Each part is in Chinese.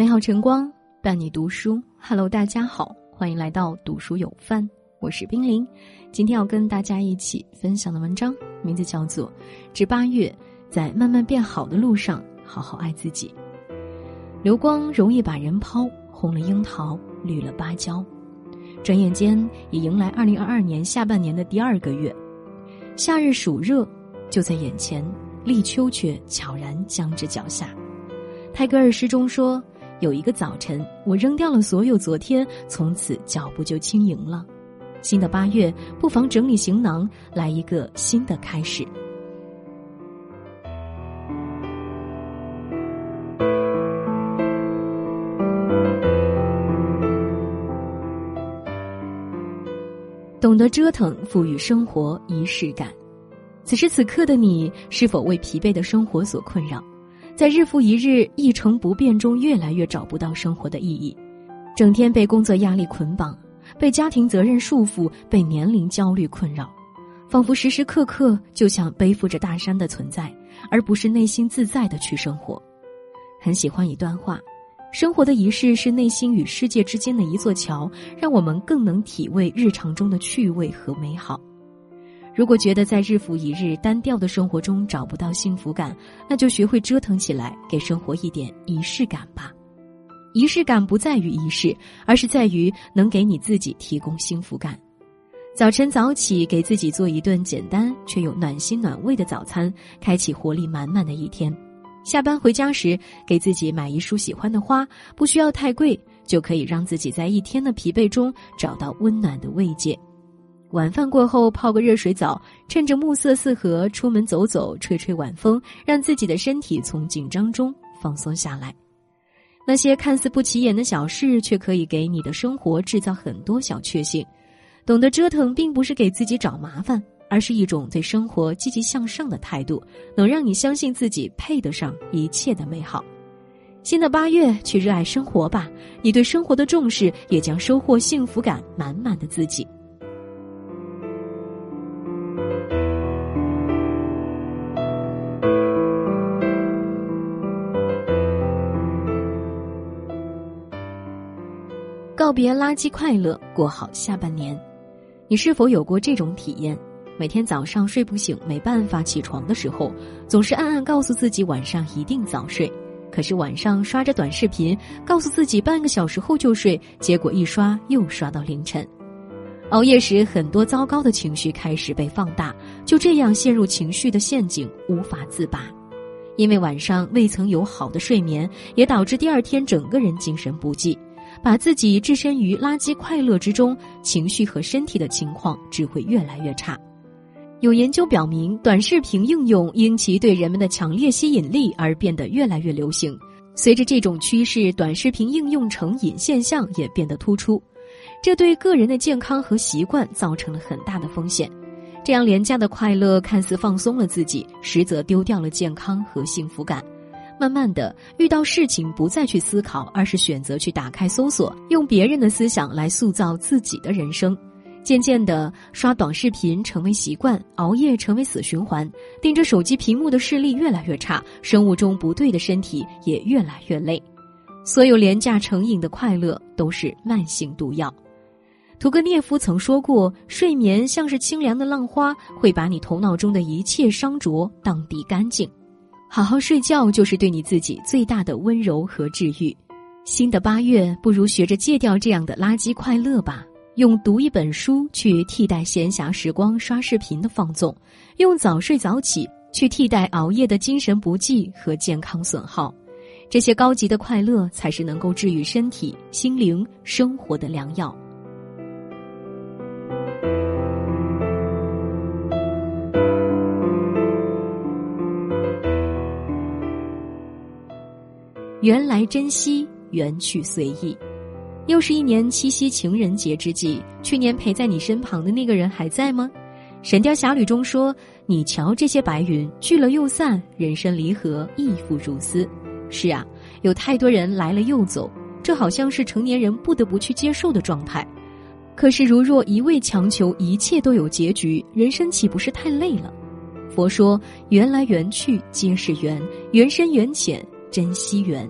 美好晨光伴你读书，Hello，大家好，欢迎来到读书有范，我是冰凌。今天要跟大家一起分享的文章名字叫做《值八月，在慢慢变好的路上，好好爱自己》。流光容易把人抛，红了樱桃，绿了芭蕉，转眼间已迎来二零二二年下半年的第二个月，夏日暑热就在眼前，立秋却悄然将至脚下。泰戈尔诗中说：“有一个早晨，我扔掉了所有昨天，从此脚步就轻盈了。新的八月，不妨整理行囊，来一个新的开始。”懂得折腾，赋予生活仪式感。此时此刻的你，是否为疲惫的生活所困扰？在日复一日一成不变中，越来越找不到生活的意义，整天被工作压力捆绑，被家庭责任束缚，被年龄焦虑困扰，仿佛时时刻刻就像背负着大山的存在，而不是内心自在的去生活。很喜欢一段话：生活的仪式是内心与世界之间的一座桥，让我们更能体味日常中的趣味和美好。如果觉得在日复一日单调的生活中找不到幸福感，那就学会折腾起来，给生活一点仪式感吧。仪式感不在于仪式，而是在于能给你自己提供幸福感。早晨早起，给自己做一顿简单却又暖心暖胃的早餐，开启活力满满的一天。下班回家时，给自己买一束喜欢的花，不需要太贵，就可以让自己在一天的疲惫中找到温暖的慰藉。晚饭过后泡个热水澡，趁着暮色四合出门走走，吹吹晚风，让自己的身体从紧张中放松下来。那些看似不起眼的小事，却可以给你的生活制造很多小确幸。懂得折腾，并不是给自己找麻烦，而是一种对生活积极向上的态度，能让你相信自己配得上一切的美好。新的八月，去热爱生活吧！你对生活的重视，也将收获幸福感满满的自己。告别垃圾快乐，过好下半年。你是否有过这种体验？每天早上睡不醒、没办法起床的时候，总是暗暗告诉自己晚上一定早睡。可是晚上刷着短视频，告诉自己半个小时后就睡，结果一刷又刷到凌晨。熬夜时，很多糟糕的情绪开始被放大，就这样陷入情绪的陷阱，无法自拔。因为晚上未曾有好的睡眠，也导致第二天整个人精神不济。把自己置身于垃圾快乐之中，情绪和身体的情况只会越来越差。有研究表明，短视频应用因其对人们的强烈吸引力而变得越来越流行。随着这种趋势，短视频应用成瘾现象也变得突出，这对个人的健康和习惯造成了很大的风险。这样廉价的快乐看似放松了自己，实则丢掉了健康和幸福感。慢慢的，遇到事情不再去思考，而是选择去打开搜索，用别人的思想来塑造自己的人生。渐渐的，刷短视频成为习惯，熬夜成为死循环，盯着手机屏幕的视力越来越差，生物钟不对的身体也越来越累。所有廉价成瘾的快乐都是慢性毒药。屠格涅夫曾说过：“睡眠像是清凉的浪花，会把你头脑中的一切伤浊荡涤干净。”好好睡觉就是对你自己最大的温柔和治愈。新的八月，不如学着戒掉这样的垃圾快乐吧。用读一本书去替代闲暇时光刷视频的放纵，用早睡早起去替代熬夜的精神不济和健康损耗。这些高级的快乐，才是能够治愈身体、心灵、生活的良药。缘来珍惜，缘去随意。又是一年七夕情人节之际，去年陪在你身旁的那个人还在吗？《神雕侠侣》中说：“你瞧这些白云，聚了又散，人生离合，亦复如斯。”是啊，有太多人来了又走，这好像是成年人不得不去接受的状态。可是，如若一味强求一切都有结局，人生岂不是太累了？佛说：“缘来缘去皆是缘，缘深缘浅。”珍惜缘，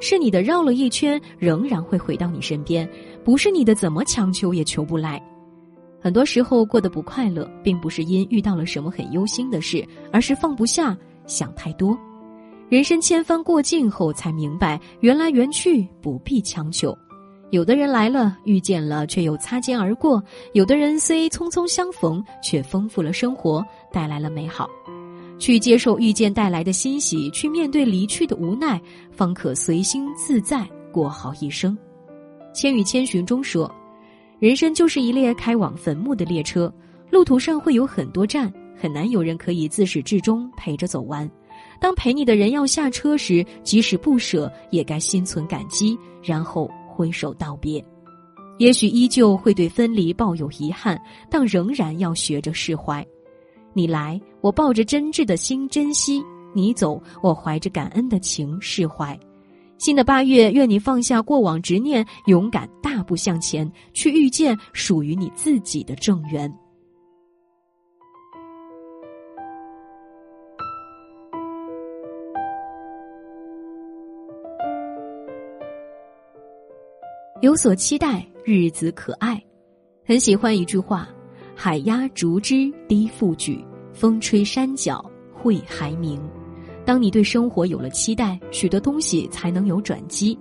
是你的绕了一圈仍然会回到你身边，不是你的怎么强求也求不来。很多时候过得不快乐，并不是因遇到了什么很忧心的事，而是放不下，想太多。人生千帆过尽后，才明白缘来缘去不必强求。有的人来了，遇见了，却又擦肩而过；有的人虽匆匆相逢，却丰富了生活，带来了美好。去接受遇见带来的欣喜，去面对离去的无奈，方可随心自在过好一生。《千与千寻》中说：“人生就是一列开往坟墓的列车，路途上会有很多站，很难有人可以自始至终陪着走完。当陪你的人要下车时，即使不舍，也该心存感激，然后。”挥手道别，也许依旧会对分离抱有遗憾，但仍然要学着释怀。你来，我抱着真挚的心珍惜；你走，我怀着感恩的情释怀。新的八月，愿你放下过往执念，勇敢大步向前，去遇见属于你自己的正缘。有所期待，日子可爱。很喜欢一句话：“海压竹枝低复举，风吹山脚会还鸣。”当你对生活有了期待，许多东西才能有转机。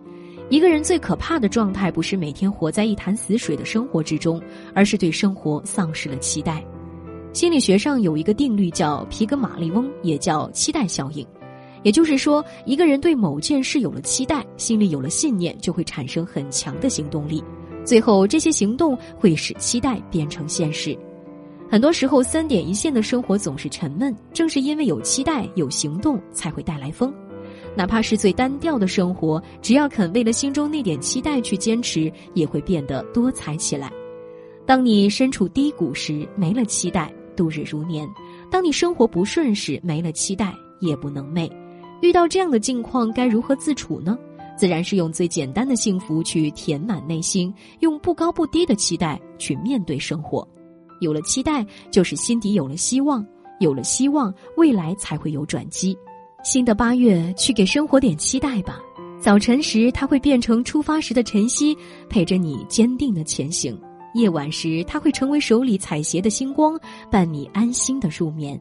一个人最可怕的状态，不是每天活在一潭死水的生活之中，而是对生活丧失了期待。心理学上有一个定律叫皮格马利翁，也叫期待效应。也就是说，一个人对某件事有了期待，心里有了信念，就会产生很强的行动力。最后，这些行动会使期待变成现实。很多时候，三点一线的生活总是沉闷，正是因为有期待、有行动，才会带来风。哪怕是最单调的生活，只要肯为了心中那点期待去坚持，也会变得多彩起来。当你身处低谷时，没了期待，度日如年；当你生活不顺时，没了期待，夜不能寐。遇到这样的境况，该如何自处呢？自然是用最简单的幸福去填满内心，用不高不低的期待去面对生活。有了期待，就是心底有了希望；有了希望，未来才会有转机。新的八月，去给生活点期待吧。早晨时，它会变成出发时的晨曦，陪着你坚定的前行；夜晚时，它会成为手里采撷的星光，伴你安心的入眠。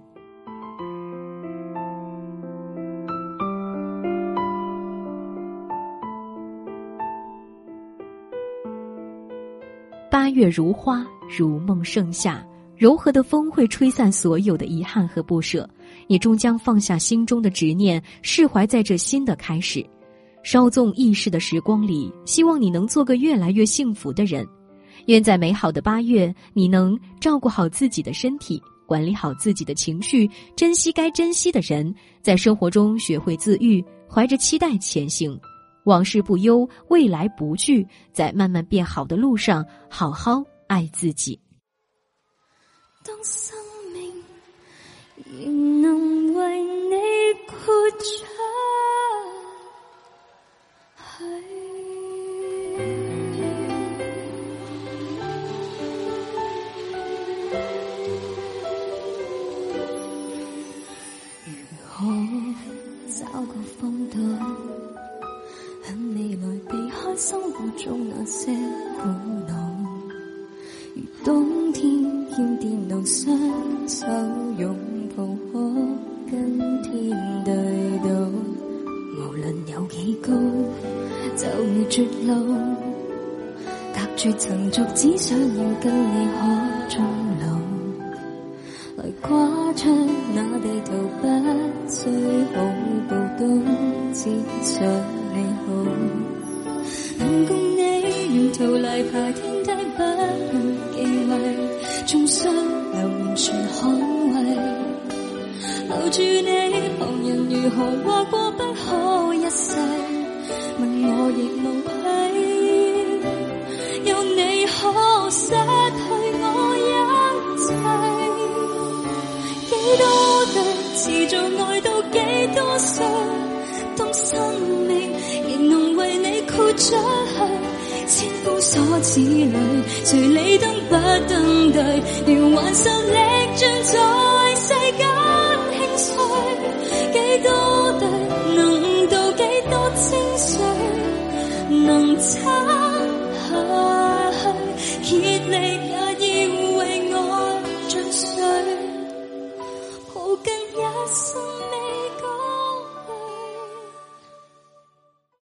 八月如花，如梦盛夏，柔和的风会吹散所有的遗憾和不舍，你终将放下心中的执念，释怀在这新的开始。稍纵易逝的时光里，希望你能做个越来越幸福的人。愿在美好的八月，你能照顾好自己的身体，管理好自己的情绪，珍惜该珍惜的人，在生活中学会自愈，怀着期待前行。往事不忧，未来不惧，在慢慢变好的路上，好好爱自己。当生命仍能为你豁出去，些苦恼，如冬天欠电脑，双手拥抱可跟天对赌。无论有几高，就如绝路，隔绝层逐，只想要跟你可终老。来挂出那地图，不需好报都只想你好。能共你沿途泥爬天梯，不用忌讳，终需留言全捍卫。留住你，旁人如何话过不可一世，问我亦无愧。有你可失去我一切，几多对持续爱到几多岁，当生命仍能为你。豁出，锁子里，谁理登不登对。如还受力尽在世间轻碎，几多对能到几多清水。撑下